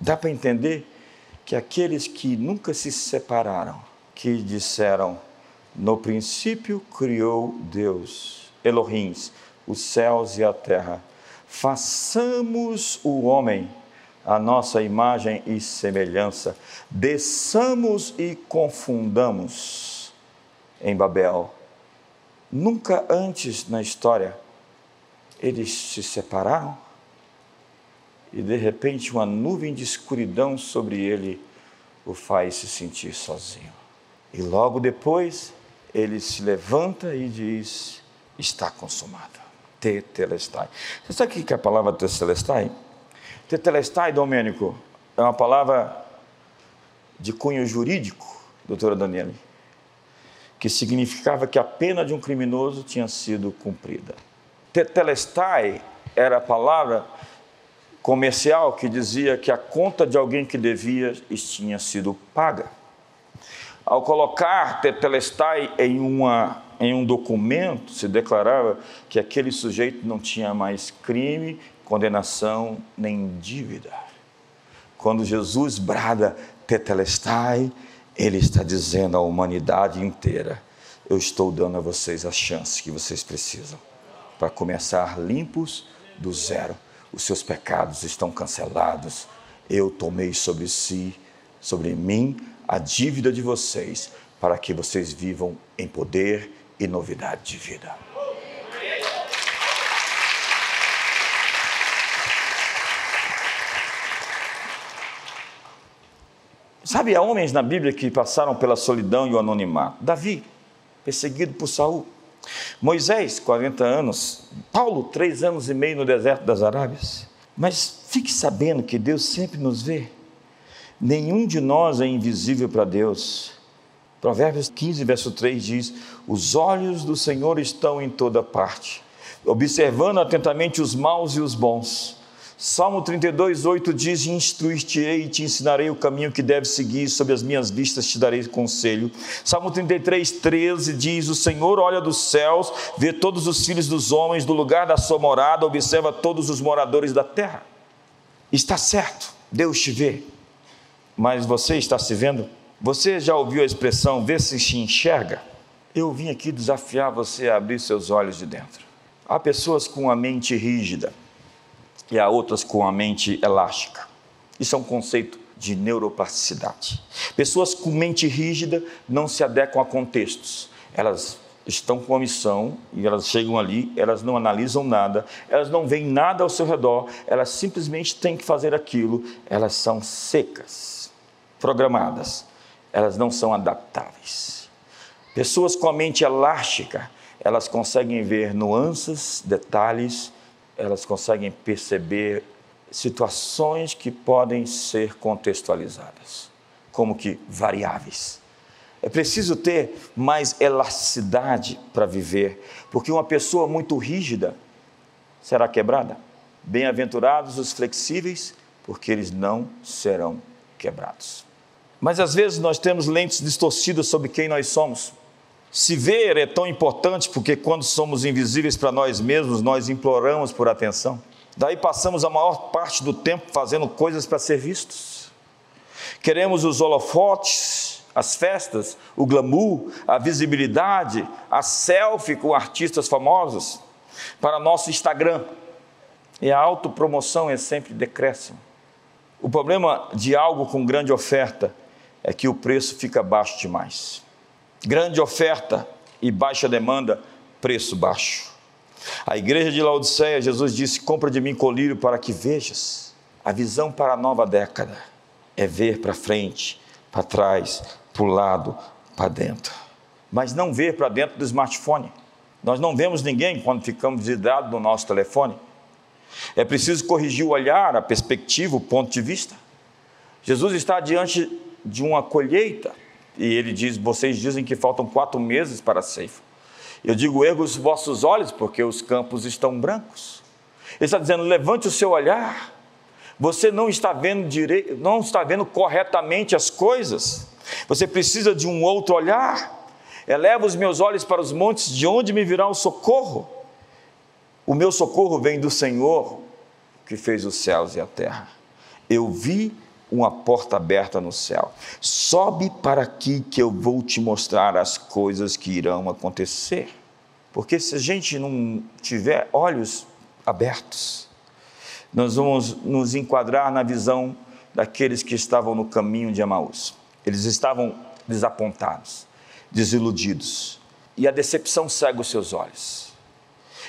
dá para entender que aqueles que nunca se separaram, que disseram, no princípio criou Deus, Elohim, os céus e a terra, façamos o homem a nossa imagem e semelhança, desçamos e confundamos em Babel. Nunca antes na história eles se separaram e de repente uma nuvem de escuridão sobre ele o faz se sentir sozinho. E logo depois ele se levanta e diz: Está consumado. Tetelestai. Você sabe o que é a palavra tetelestai? Tetelestai, Domênico, é uma palavra de cunho jurídico, doutora Daniele que significava que a pena de um criminoso tinha sido cumprida. Tetelestai era a palavra comercial que dizia que a conta de alguém que devia tinha sido paga. Ao colocar tetelestai em, uma, em um documento, se declarava que aquele sujeito não tinha mais crime, condenação nem dívida. Quando Jesus brada tetelestai, ele está dizendo à humanidade inteira: eu estou dando a vocês a chance que vocês precisam para começar limpos do zero. Os seus pecados estão cancelados. Eu tomei sobre si, sobre mim, a dívida de vocês, para que vocês vivam em poder e novidade de vida. Sabe, há homens na Bíblia que passaram pela solidão e o anonimato. Davi, perseguido por Saul. Moisés, 40 anos. Paulo, três anos e meio no deserto das Arábias. Mas fique sabendo que Deus sempre nos vê. Nenhum de nós é invisível para Deus. Provérbios 15, verso 3 diz: Os olhos do Senhor estão em toda parte, observando atentamente os maus e os bons. Salmo 32, 8 diz: Instruir-te-ei e te ensinarei o caminho que deves seguir, sob as minhas vistas te darei conselho. Salmo 33, 13 diz: O Senhor olha dos céus, vê todos os filhos dos homens, do lugar da sua morada, observa todos os moradores da terra. Está certo, Deus te vê, mas você está se vendo? Você já ouviu a expressão ver se se enxerga? Eu vim aqui desafiar você a abrir seus olhos de dentro. Há pessoas com a mente rígida e há outras com a mente elástica. Isso é um conceito de neuroplasticidade. Pessoas com mente rígida não se adequam a contextos. Elas estão com a missão e elas chegam ali, elas não analisam nada, elas não veem nada ao seu redor, elas simplesmente têm que fazer aquilo. Elas são secas, programadas. Elas não são adaptáveis. Pessoas com a mente elástica, elas conseguem ver nuances, detalhes elas conseguem perceber situações que podem ser contextualizadas, como que variáveis. É preciso ter mais elasticidade para viver, porque uma pessoa muito rígida será quebrada. Bem-aventurados os flexíveis, porque eles não serão quebrados. Mas às vezes nós temos lentes distorcidas sobre quem nós somos. Se ver é tão importante porque quando somos invisíveis para nós mesmos, nós imploramos por atenção. Daí passamos a maior parte do tempo fazendo coisas para ser vistos. Queremos os holofotes, as festas, o glamour, a visibilidade, a selfie com artistas famosos para nosso Instagram. E a autopromoção é sempre decréscimo. O problema de algo com grande oferta é que o preço fica baixo demais. Grande oferta e baixa demanda, preço baixo. A igreja de Laodiceia, Jesus disse: Compra de mim colírio para que vejas. A visão para a nova década é ver para frente, para trás, para o lado, para dentro. Mas não ver para dentro do smartphone. Nós não vemos ninguém quando ficamos vidrados no nosso telefone. É preciso corrigir o olhar, a perspectiva, o ponto de vista. Jesus está diante de uma colheita e ele diz: Vocês dizem que faltam quatro meses para a ceifa. Eu digo: ergo os vossos olhos, porque os campos estão brancos. Ele está dizendo: levante o seu olhar. Você não está vendo direito, não está vendo corretamente as coisas. Você precisa de um outro olhar. Eleva os meus olhos para os montes, de onde me virá o socorro? O meu socorro vem do Senhor, que fez os céus e a terra. Eu vi uma porta aberta no céu. Sobe para aqui que eu vou te mostrar as coisas que irão acontecer. Porque se a gente não tiver olhos abertos, nós vamos nos enquadrar na visão daqueles que estavam no caminho de Emaús. Eles estavam desapontados, desiludidos, e a decepção cega os seus olhos.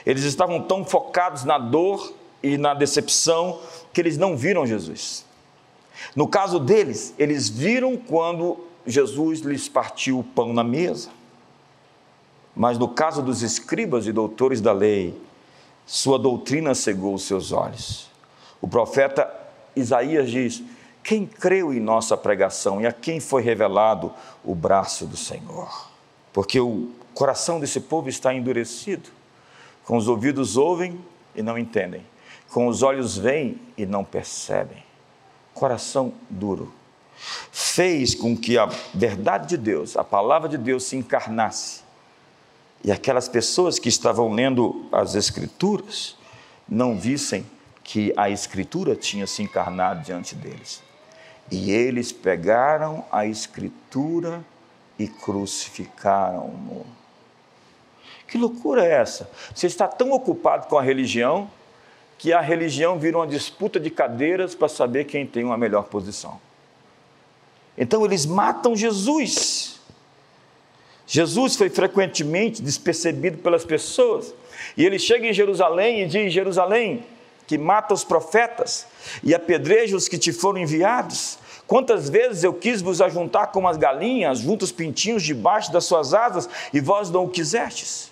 Eles estavam tão focados na dor e na decepção que eles não viram Jesus. No caso deles, eles viram quando Jesus lhes partiu o pão na mesa. Mas no caso dos escribas e doutores da lei, sua doutrina cegou os seus olhos. O profeta Isaías diz: Quem creu em nossa pregação e a quem foi revelado o braço do Senhor? Porque o coração desse povo está endurecido. Com os ouvidos ouvem e não entendem, com os olhos veem e não percebem coração duro, fez com que a verdade de Deus, a palavra de Deus se encarnasse. E aquelas pessoas que estavam lendo as Escrituras não vissem que a Escritura tinha se encarnado diante deles. E eles pegaram a Escritura e crucificaram-no. Que loucura é essa? Você está tão ocupado com a religião que a religião vira uma disputa de cadeiras para saber quem tem uma melhor posição. Então eles matam Jesus. Jesus foi frequentemente despercebido pelas pessoas. E ele chega em Jerusalém e diz: Jerusalém, que mata os profetas e apedreja os que te foram enviados. Quantas vezes eu quis vos ajuntar como as galinhas, junto os pintinhos debaixo das suas asas, e vós não o quisestes.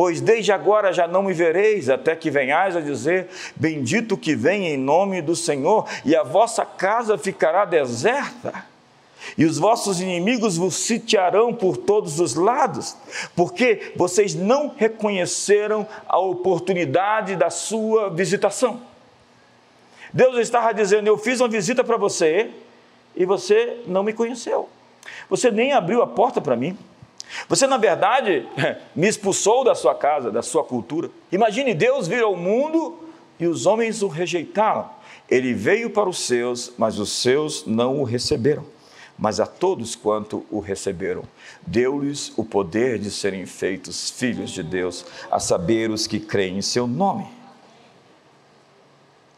Pois desde agora já não me vereis, até que venhais a dizer: Bendito que vem em nome do Senhor, e a vossa casa ficará deserta, e os vossos inimigos vos sitiarão por todos os lados, porque vocês não reconheceram a oportunidade da sua visitação. Deus estava dizendo: Eu fiz uma visita para você e você não me conheceu. Você nem abriu a porta para mim. Você, na verdade, me expulsou da sua casa, da sua cultura. Imagine Deus vir ao mundo e os homens o rejeitaram. Ele veio para os seus, mas os seus não o receberam. Mas a todos quanto o receberam, deu-lhes o poder de serem feitos filhos de Deus, a saber os que creem em seu nome.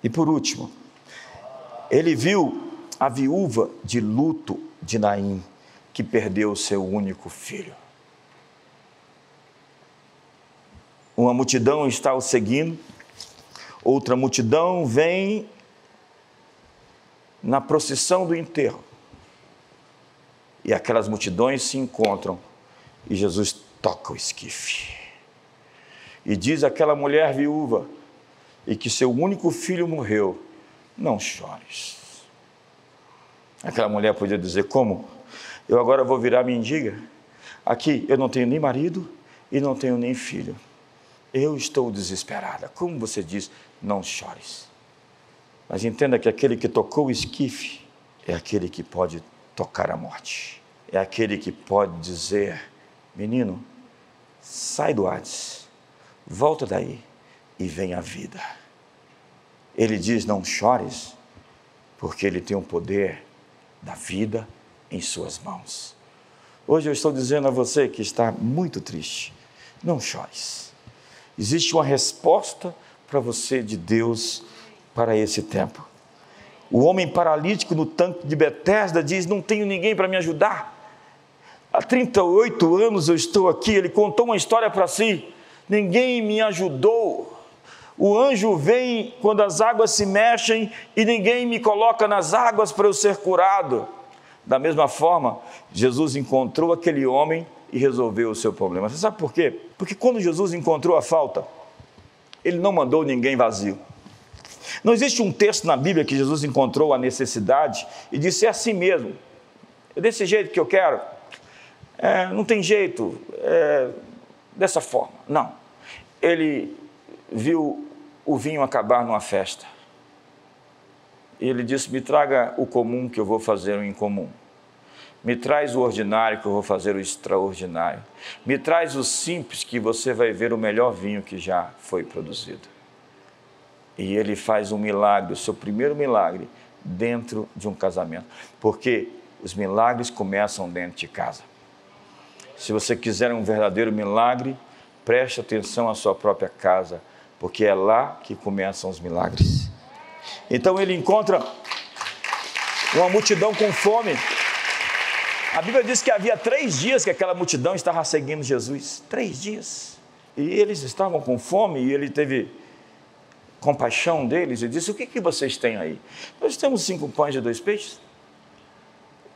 E por último, ele viu a viúva de luto de Naim, que perdeu seu único filho. Uma multidão está o seguindo, outra multidão vem na procissão do enterro. E aquelas multidões se encontram e Jesus toca o esquife. E diz aquela mulher viúva e que seu único filho morreu: Não chores. Aquela mulher podia dizer: Como? Eu agora vou virar mendiga? Aqui eu não tenho nem marido e não tenho nem filho. Eu estou desesperada. Como você diz, não chores. Mas entenda que aquele que tocou o esquife é aquele que pode tocar a morte. É aquele que pode dizer: menino, sai do Hades, volta daí e vem a vida. Ele diz: não chores, porque ele tem o poder da vida em suas mãos. Hoje eu estou dizendo a você que está muito triste: não chores Existe uma resposta para você de Deus para esse tempo. O homem paralítico no tanque de Betesda diz: Não tenho ninguém para me ajudar. Há 38 anos eu estou aqui. Ele contou uma história para si. Ninguém me ajudou. O anjo vem quando as águas se mexem e ninguém me coloca nas águas para eu ser curado. Da mesma forma, Jesus encontrou aquele homem e resolveu o seu problema. Você sabe por quê? Porque quando Jesus encontrou a falta, ele não mandou ninguém vazio. Não existe um texto na Bíblia que Jesus encontrou a necessidade e disse: é assim mesmo, é desse jeito que eu quero, é, não tem jeito, é dessa forma. Não. Ele viu o vinho acabar numa festa. E ele disse: Me traga o comum que eu vou fazer o incomum. Me traz o ordinário que eu vou fazer o extraordinário. Me traz o simples que você vai ver o melhor vinho que já foi produzido. E ele faz um milagre, o seu primeiro milagre, dentro de um casamento. Porque os milagres começam dentro de casa. Se você quiser um verdadeiro milagre, preste atenção à sua própria casa, porque é lá que começam os milagres. Então ele encontra uma multidão com fome a Bíblia diz que havia três dias que aquela multidão estava seguindo Jesus. Três dias. E eles estavam com fome e ele teve compaixão deles e disse: O que, que vocês têm aí? Nós temos cinco pães e dois peixes.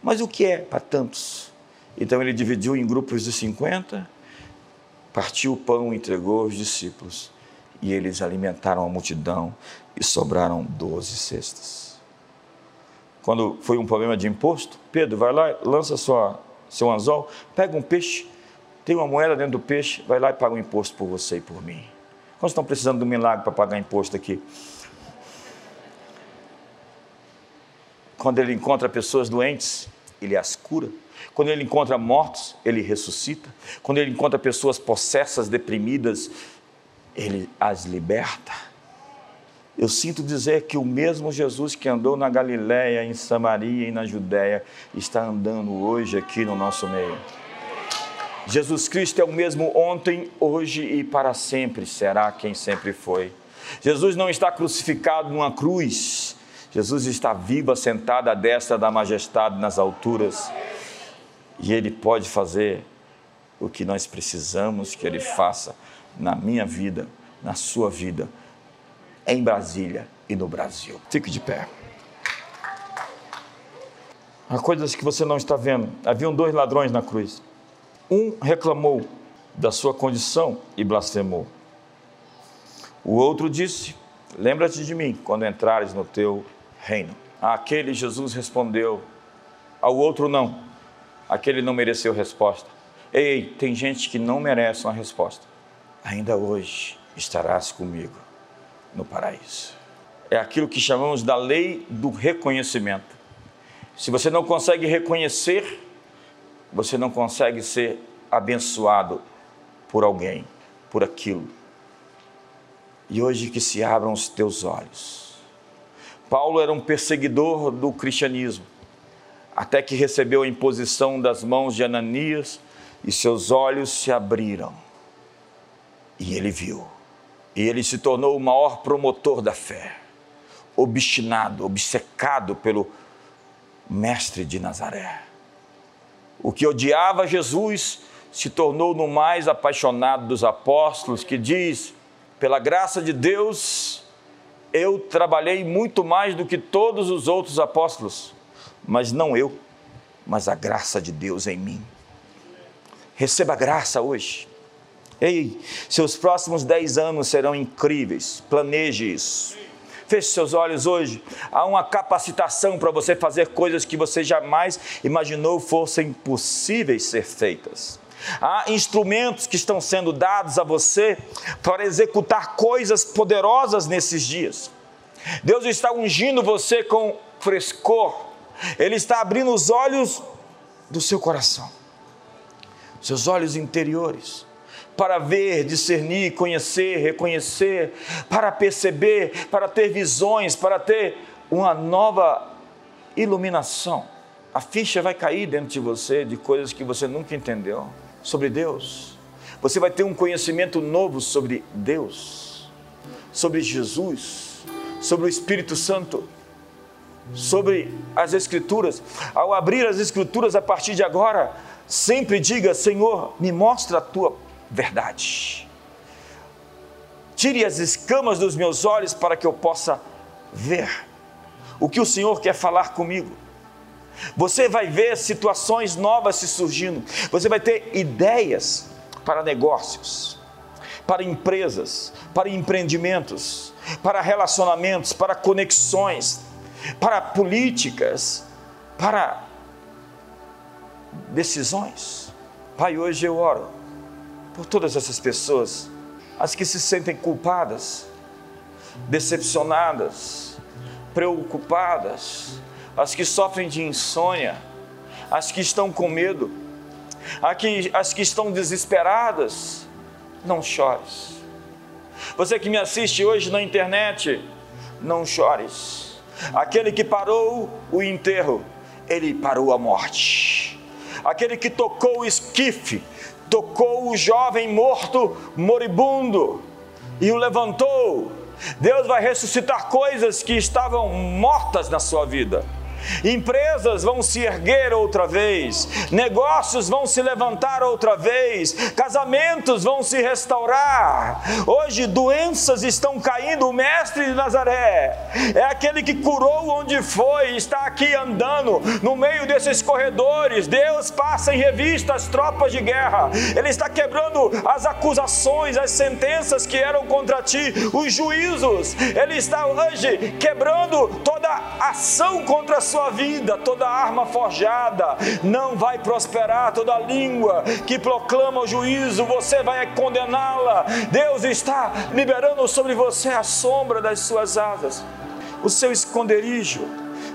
Mas o que é para tantos? Então ele dividiu em grupos de cinquenta, partiu o pão entregou aos discípulos. E eles alimentaram a multidão e sobraram doze cestas quando foi um problema de imposto, Pedro, vai lá, lança sua, seu anzol, pega um peixe, tem uma moeda dentro do peixe, vai lá e paga o um imposto por você e por mim. Quantos estão precisando de um milagre para pagar imposto aqui? Quando ele encontra pessoas doentes, ele as cura. Quando ele encontra mortos, ele ressuscita. Quando ele encontra pessoas possessas, deprimidas, ele as liberta. Eu sinto dizer que o mesmo Jesus que andou na Galiléia, em Samaria e na Judéia, está andando hoje aqui no nosso meio. Jesus Cristo é o mesmo ontem, hoje e para sempre será quem sempre foi. Jesus não está crucificado numa cruz. Jesus está vivo, assentado à destra da majestade nas alturas. E Ele pode fazer o que nós precisamos que Ele faça na minha vida, na sua vida em Brasília e no Brasil. Fique de pé. Há coisas que você não está vendo. Haviam dois ladrões na cruz. Um reclamou da sua condição e blasfemou. O outro disse: Lembra-te de mim quando entrares no teu reino. Aquele Jesus respondeu, ao outro não. Aquele não mereceu resposta. Ei, tem gente que não merece uma resposta. Ainda hoje estarás comigo no paraíso. é aquilo que chamamos da lei do reconhecimento. Se você não consegue reconhecer, você não consegue ser abençoado por alguém, por aquilo. E hoje que se abram os teus olhos. Paulo era um perseguidor do cristianismo, até que recebeu a imposição das mãos de Ananias e seus olhos se abriram. E ele viu. E ele se tornou o maior promotor da fé, obstinado, obcecado pelo Mestre de Nazaré. O que odiava Jesus se tornou no mais apaixonado dos apóstolos, que diz: pela graça de Deus, eu trabalhei muito mais do que todos os outros apóstolos, mas não eu, mas a graça de Deus em mim. Receba graça hoje. Ei, seus próximos dez anos serão incríveis. Planeje isso. Feche seus olhos hoje. Há uma capacitação para você fazer coisas que você jamais imaginou fossem possíveis ser feitas. Há instrumentos que estão sendo dados a você para executar coisas poderosas nesses dias. Deus está ungindo você com frescor. Ele está abrindo os olhos do seu coração, seus olhos interiores para ver, discernir, conhecer, reconhecer, para perceber, para ter visões, para ter uma nova iluminação. A ficha vai cair dentro de você de coisas que você nunca entendeu sobre Deus. Você vai ter um conhecimento novo sobre Deus, sobre Jesus, sobre o Espírito Santo, sobre as Escrituras. Ao abrir as Escrituras a partir de agora, sempre diga: Senhor, me mostra a tua verdade. Tire as escamas dos meus olhos para que eu possa ver o que o Senhor quer falar comigo. Você vai ver situações novas se surgindo, você vai ter ideias para negócios, para empresas, para empreendimentos, para relacionamentos, para conexões, para políticas, para decisões. Pai, hoje eu oro por todas essas pessoas, as que se sentem culpadas, decepcionadas, preocupadas, as que sofrem de insônia, as que estão com medo, as que estão desesperadas, não chores. Você que me assiste hoje na internet, não chores. Aquele que parou o enterro, ele parou a morte. Aquele que tocou o esquife, tocou o jovem morto, moribundo, e o levantou. Deus vai ressuscitar coisas que estavam mortas na sua vida. Empresas vão se erguer outra vez, negócios vão se levantar outra vez, casamentos vão se restaurar. Hoje doenças estão caindo. O mestre de Nazaré é aquele que curou onde foi, está aqui andando no meio desses corredores. Deus passa em revista as tropas de guerra. Ele está quebrando as acusações, as sentenças que eram contra ti, os juízos. Ele está hoje quebrando toda ação contra a sua sua vida, toda arma forjada não vai prosperar, toda língua que proclama o juízo, você vai condená-la. Deus está liberando sobre você a sombra das suas asas, o seu esconderijo,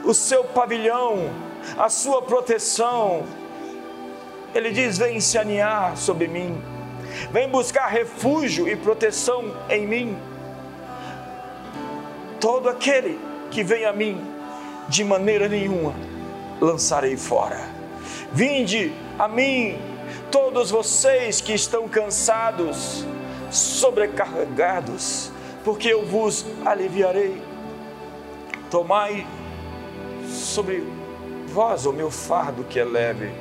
o seu pavilhão, a sua proteção. Ele diz: Vem se aninhar sobre mim, vem buscar refúgio e proteção em mim. Todo aquele que vem a mim de maneira nenhuma lançarei fora. Vinde a mim, todos vocês que estão cansados, sobrecarregados, porque eu vos aliviarei. Tomai sobre vós o meu fardo que é leve,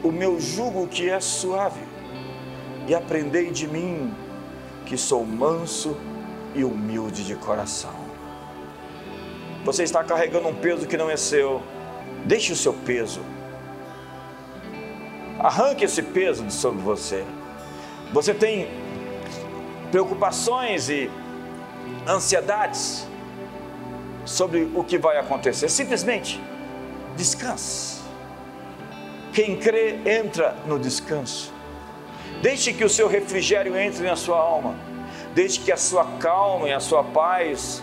o meu jugo que é suave, e aprendei de mim, que sou manso e humilde de coração você está carregando um peso que não é seu. Deixe o seu peso. Arranque esse peso de sobre você. Você tem preocupações e ansiedades sobre o que vai acontecer. Simplesmente descanse. Quem crê entra no descanso. Deixe que o seu refrigério entre na sua alma. Deixe que a sua calma e a sua paz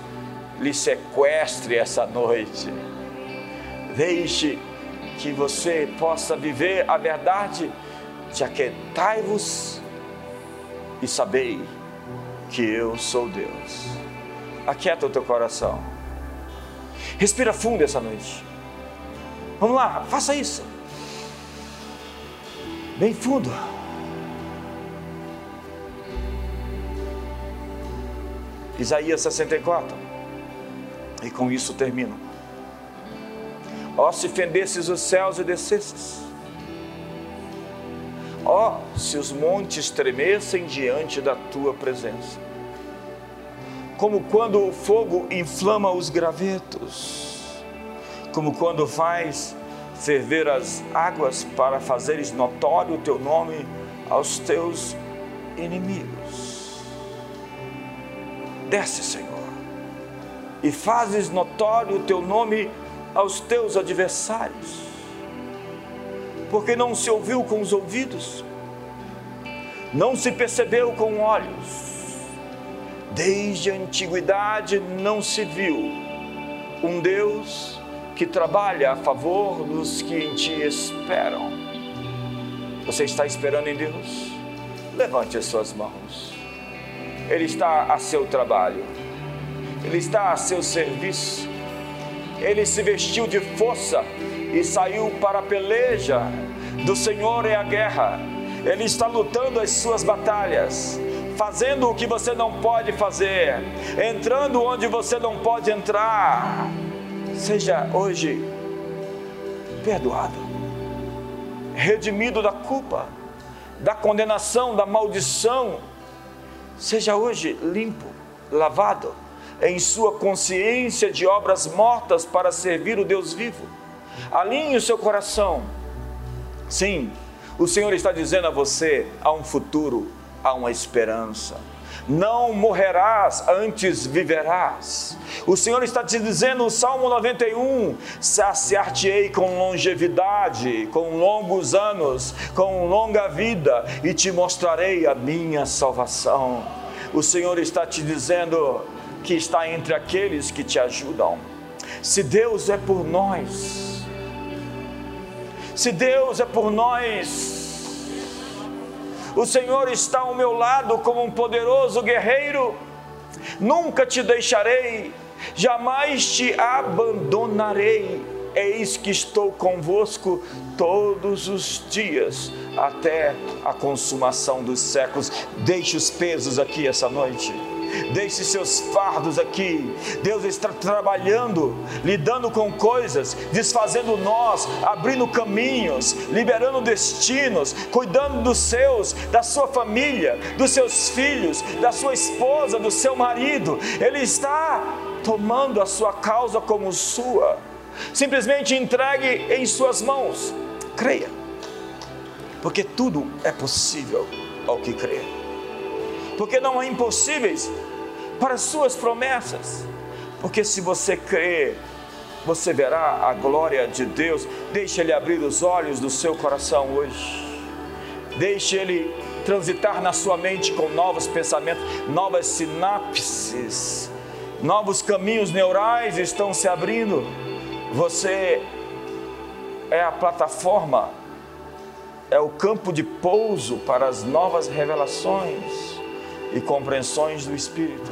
lhe sequestre essa noite. Deixe que você possa viver a verdade de aquietai-vos e sabei que eu sou Deus. Aquieta o teu coração. Respira fundo essa noite. Vamos lá, faça isso. Bem fundo. Isaías 64. E com isso termino. Ó, se fendesses os céus e descesses. Ó, se os montes tremessem diante da tua presença. Como quando o fogo inflama os gravetos. Como quando faz ferver as águas para fazeres notório o teu nome aos teus inimigos Desce, Senhor, e fazes notório o teu nome aos teus adversários, porque não se ouviu com os ouvidos, não se percebeu com olhos, desde a antiguidade não se viu um Deus que trabalha a favor dos que em ti esperam. Você está esperando em Deus? Levante as suas mãos. Ele está a seu trabalho, Ele está a seu serviço. Ele se vestiu de força e saiu para a peleja. Do Senhor é a guerra. Ele está lutando as suas batalhas, fazendo o que você não pode fazer, entrando onde você não pode entrar. Seja hoje perdoado, redimido da culpa, da condenação, da maldição Seja hoje limpo, lavado, em sua consciência de obras mortas para servir o Deus vivo. Alinhe o seu coração. Sim, o Senhor está dizendo a você: há um futuro, há uma esperança não morrerás, antes viverás. O Senhor está te dizendo no Salmo 91: saciar-te-ei com longevidade, com longos anos, com longa vida, e te mostrarei a minha salvação. O Senhor está te dizendo que está entre aqueles que te ajudam. Se Deus é por nós, se Deus é por nós, o Senhor está ao meu lado como um poderoso guerreiro. Nunca te deixarei, jamais te abandonarei. Eis que estou convosco todos os dias, até a consumação dos séculos. Deixe os pesos aqui essa noite deixe seus fardos aqui. Deus está trabalhando, lidando com coisas, desfazendo nós, abrindo caminhos, liberando destinos, cuidando dos seus, da sua família, dos seus filhos, da sua esposa, do seu marido. Ele está tomando a sua causa como sua. Simplesmente entregue em suas mãos. Creia. Porque tudo é possível ao que crê porque não há impossíveis para as suas promessas. Porque se você crer, você verá a glória de Deus. Deixe Ele abrir os olhos do seu coração hoje. Deixe Ele transitar na sua mente com novos pensamentos, novas sinapses, novos caminhos neurais estão se abrindo. Você é a plataforma, é o campo de pouso para as novas revelações e compreensões do Espírito.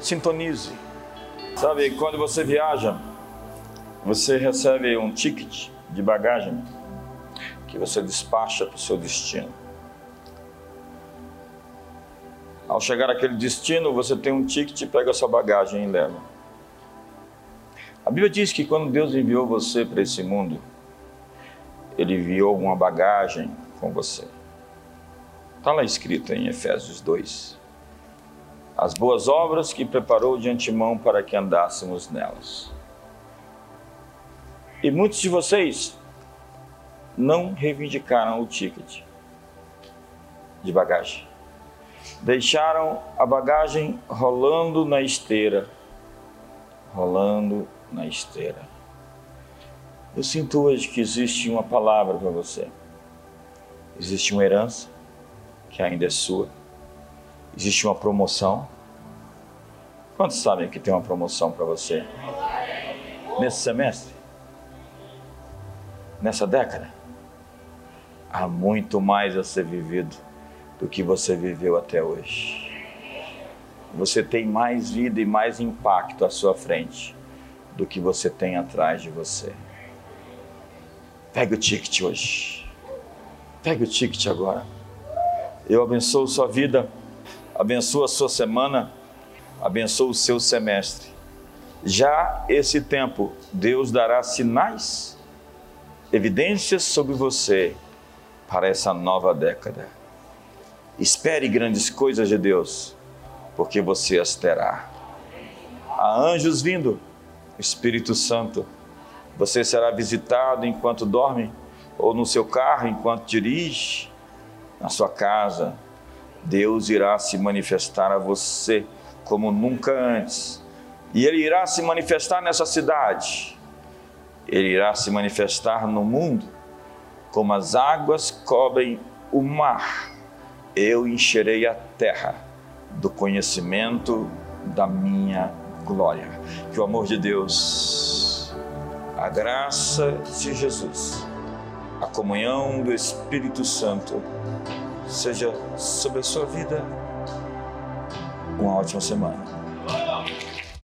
Sintonize. Sabe, quando você viaja, você recebe um ticket de bagagem que você despacha para o seu destino. Ao chegar àquele destino, você tem um ticket, pega a sua bagagem e leva. A Bíblia diz que quando Deus enviou você para esse mundo, Ele enviou uma bagagem com você. Está lá escrito em Efésios 2. As boas obras que preparou de antemão para que andássemos nelas. E muitos de vocês não reivindicaram o ticket de bagagem. Deixaram a bagagem rolando na esteira. Rolando na esteira. Eu sinto hoje que existe uma palavra para você. Existe uma herança que ainda é sua. Existe uma promoção. Quantos sabem que tem uma promoção para você? Nesse semestre? Nessa década? Há muito mais a ser vivido do que você viveu até hoje. Você tem mais vida e mais impacto à sua frente do que você tem atrás de você. Pegue o ticket hoje. Pegue o ticket agora. Eu abençoo sua vida, abençoo a sua semana, abençoo o seu semestre. Já esse tempo, Deus dará sinais, evidências sobre você para essa nova década. Espere grandes coisas de Deus, porque você as terá. Há anjos vindo, Espírito Santo. Você será visitado enquanto dorme, ou no seu carro enquanto dirige na sua casa, Deus irá se manifestar a você como nunca antes. E Ele irá se manifestar nessa cidade. Ele irá se manifestar no mundo, como as águas cobrem o mar. Eu encherei a terra do conhecimento da minha glória. Que o amor de Deus, a graça de Jesus, a comunhão do Espírito Santo seja sobre a sua vida uma ótima semana.